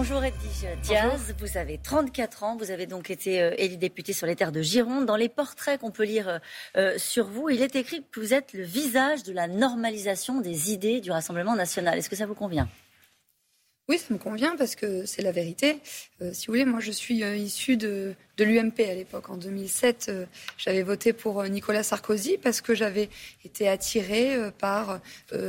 Bonjour Edwige Diaz, vous avez 34 ans, vous avez donc été euh, élu député sur les terres de Gironde. Dans les portraits qu'on peut lire euh, euh, sur vous, il est écrit que vous êtes le visage de la normalisation des idées du Rassemblement national. Est-ce que ça vous convient? Oui, ça me convient parce que c'est la vérité. si vous voulez, moi je suis issu de, de l'UMP à l'époque. En 2007, euh, j'avais voté pour euh, Nicolas Sarkozy parce que j'avais été attirée euh, par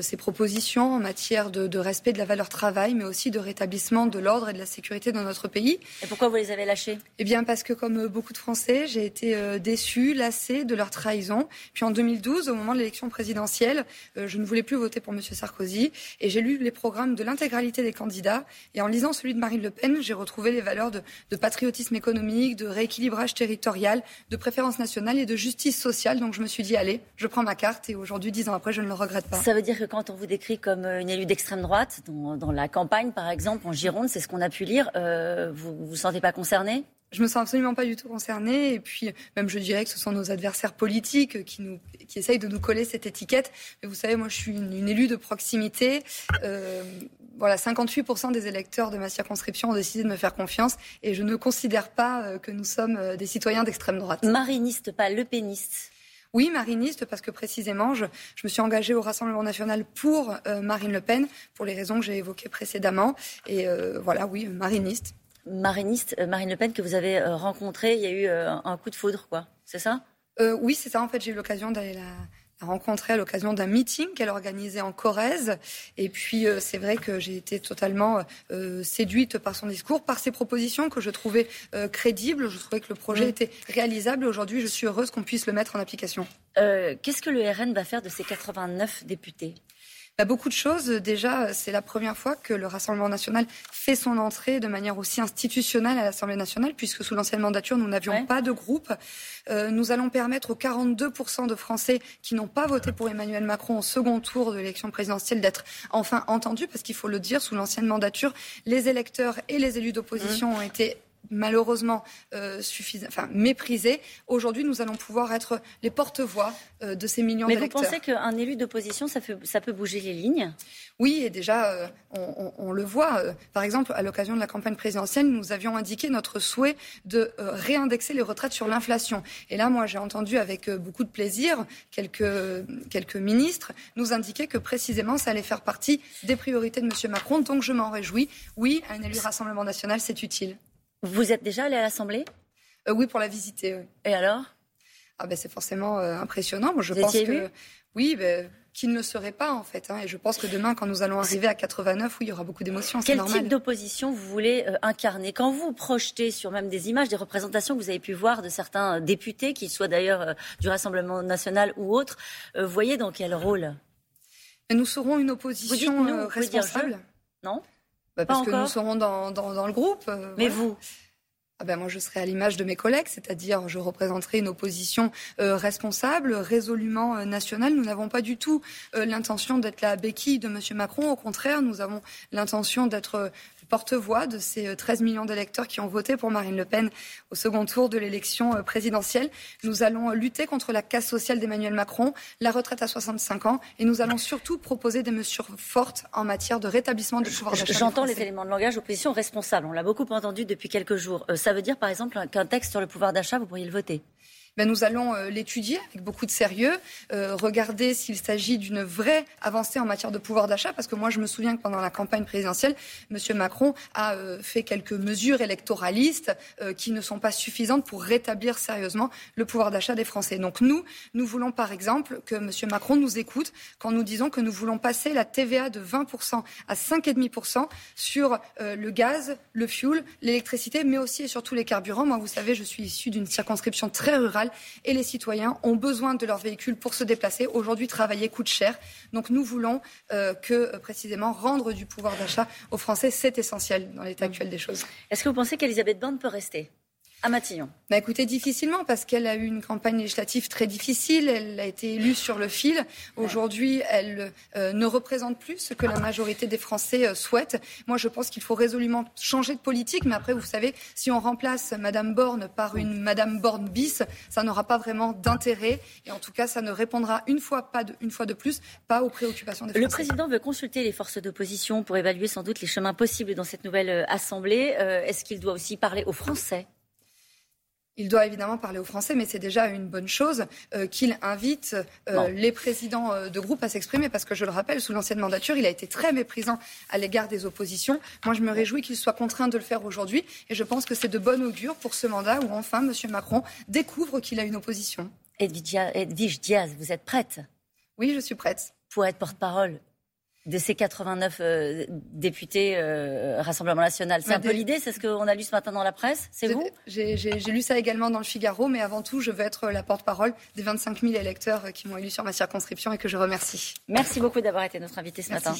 ses propositions en matière de, respect de la valeur travail, mais aussi de rétablissement de l'ordre et de la sécurité dans notre pays. Et pourquoi vous les avez lâchés? Eh bien, parce que comme beaucoup de Français, j'ai été déçue, lassée de leur trahison. Puis en 2012, au moment de l'élection présidentielle, je ne voulais plus voter pour M. Sarkozy et j'ai lu les programmes de l'intégralité des candidats. Et en lisant celui de Marine Le Pen, j'ai retrouvé les valeurs de, de patriotisme économique, de rééquilibrage territorial, de préférence nationale et de justice sociale. Donc je me suis dit, allez, je prends ma carte et aujourd'hui, dix ans après, je ne le regrette pas. Ça veut dire que quand on vous décrit comme euh, une élue d'extrême droite, dans, la campagne par exemple, en Gironde, c'est ce qu'on a pu lire, euh, vous ne vous sentez pas concerné? Je me sens absolument pas du tout concernée. Et puis, même je dirais que ce sont nos adversaires politiques qui, nous, qui essayent de nous coller cette étiquette. Mais vous savez, moi, je suis une, élue de proximité. Euh, voilà, 58% des électeurs de ma circonscription ont décidé de me faire confiance et je ne considère pas euh, que nous sommes euh, des citoyens d'extrême droite. Mariniste, pas le péniste. Oui, mariniste, parce que précisément, je, je me suis engagée au Rassemblement national pour euh, Marine Le Pen, pour les raisons que j'ai évoquées précédemment. Et voilà, oui, mariniste. Mariniste, Marine Le Pen, que vous avez rencontrée, il y a eu un coup de foudre, quoi. C'est ça? Oui, c'est ça. En fait, j'ai eu l'occasion d'aller la rencontré à l'occasion d'un meeting qu'elle organisait en Corrèze. Et puis, euh, c'est vrai que j'ai été totalement euh, séduite par son discours, par ses propositions que je trouvais euh, crédibles. Je trouvais que le projet mm. était réalisable. Aujourd'hui, je suis heureuse qu'on puisse le mettre en application. Qu'est-ce que le RN va faire de ces 89 députés? Bah, beaucoup de choses. Déjà, c'est la première fois que le Rassemblement national fait son entrée de manière aussi institutionnelle à l'Assemblée nationale, puisque sous l'ancienne mandature, nous n'avions pas de groupe. Euh, nous allons permettre aux 42% de Français qui n'ont pas voté pour Emmanuel Macron au second tour de l'élection présidentielle d'être enfin entendus, parce qu'il faut le dire, sous l'ancienne mandature, les électeurs et les élus d'opposition mmh. ont été malheureusement euh, enfin, méprisés. Aujourd'hui, nous allons pouvoir être les porte-voix euh, de ces millions d'électeurs. Mais vous pensez qu'un élu d'opposition, ça, ça, peut bouger les lignes? Oui, et déjà, euh, on, le voit. Euh, par exemple, à l'occasion de la campagne présidentielle, nous avions indiqué notre souhait de réindexer les retraites sur l'inflation. Et là, moi, j'ai entendu avec beaucoup de plaisir quelques, quelques ministres nous indiquer que précisément, ça allait faire partie des priorités de M. Macron. Donc, je m'en réjouis. Oui, un élu Rassemblement national, c'est utile. Vous êtes déjà allé à l'Assemblée? Euh, Oui, pour la visiter. Et alors? Ah ben, C'est forcément euh, impressionnant. Moi, je pense que. Oui, ben, qui ne le serait pas en fait. Hein. Et je pense que demain, quand nous allons arriver à 89, oui, il y aura beaucoup d'émotions. Quel type d'opposition vous voulez euh, incarner? Quand vous projetez sur même des images, des représentations que vous avez pu voir de certains députés, qu'ils soient d'ailleurs du Rassemblement national ou autres, vous voyez dans quel rôle? Nous serons une opposition responsable? non? Bah, parce que nous serons dans, dans, le groupe. Euh, Mais vous ah ben moi, je serai à l'image de mes collègues, c'est-à-dire je représenterai une opposition euh, responsable, résolument euh, nationale. Nous n'avons pas du tout l'intention d'être la béquille de M. Macron. Au contraire, nous avons l'intention d'être porte-voix de ces 13 euh, millions d'électeurs qui ont voté pour Marine Le Pen au second tour de l'élection euh, présidentielle. Nous allons lutter contre la casse sociale d'Emmanuel Macron, la retraite à 65 ans, et nous allons surtout proposer des mesures fortes en matière de rétablissement du pouvoir d'achat. J'entends les éléments de langage opposition responsable. On l'a beaucoup entendu depuis quelques jours. Euh, ça veut dire, par exemple, qu'un texte sur le pouvoir d'achat, vous pourriez le voter? Ben, nous allons euh, l'étudier avec beaucoup de sérieux, euh, regarder s'il s'agit d'une vraie avancée en matière de pouvoir d'achat, parce que moi je me souviens que pendant la campagne présidentielle, M. Macron a euh, fait quelques mesures électoralistes qui ne sont pas suffisantes pour rétablir sérieusement le pouvoir d'achat des Français. Donc nous, nous voulons par exemple que M. Macron nous écoute quand nous disons que nous voulons passer la TVA de 20% à 5,5% sur le gaz, le fioul, l'électricité, mais aussi et surtout les carburants. Moi, vous savez, je suis issue d'une circonscription très rurale et les citoyens ont besoin de leur véhicule pour se déplacer. Aujourd'hui, travailler coûte cher. Donc nous voulons euh, que euh, précisément rendre du pouvoir d'achat aux Français, c'est essentiel dans l'état actuel des choses. Est-ce que vous pensez qu'Elisabeth Borne peut rester? À Matignon bah Écoutez, difficilement, parce qu'elle a eu une campagne législative très difficile. Elle a été élue sur le fil. Aujourd'hui, elle euh, ne représente plus ce que la majorité des Français euh, souhaitent. Moi, je pense qu'il faut résolument changer de politique. Mais après, vous savez, si on remplace Madame Borne par une Madame Borne bis, ça n'aura pas vraiment d'intérêt. Et en tout cas, ça ne répondra une fois, pas de, une fois de plus pas aux préoccupations des Français. Le président veut consulter les forces d'opposition pour évaluer sans doute les chemins possibles dans cette nouvelle euh, Assemblée. Est-ce qu'il doit aussi parler aux Français? Il doit évidemment parler aux Français, mais c'est déjà une bonne chose euh, qu'il invite euh, les présidents euh, de groupe à s'exprimer, parce que je le rappelle, sous l'ancienne mandature, il a été très méprisant à l'égard des oppositions. Moi, je me réjouis qu'il soit contraint de le faire aujourd'hui, et je pense que c'est de bon augure pour ce mandat où enfin M. Macron découvre qu'il a une opposition. Edwige Diaz, vous êtes prête? Oui, je suis prête. Pour être porte-parole de ces 89 euh, députés euh, Rassemblement national. C'est un peu l'idée, c'est ce qu'on a lu ce matin dans la presse, c'est vous J'ai lu ça également dans le Figaro, mais avant tout, je veux être la porte-parole des 25 000 électeurs qui m'ont élu sur ma circonscription et que je remercie. Merci beaucoup d'avoir été notre invité ce matin.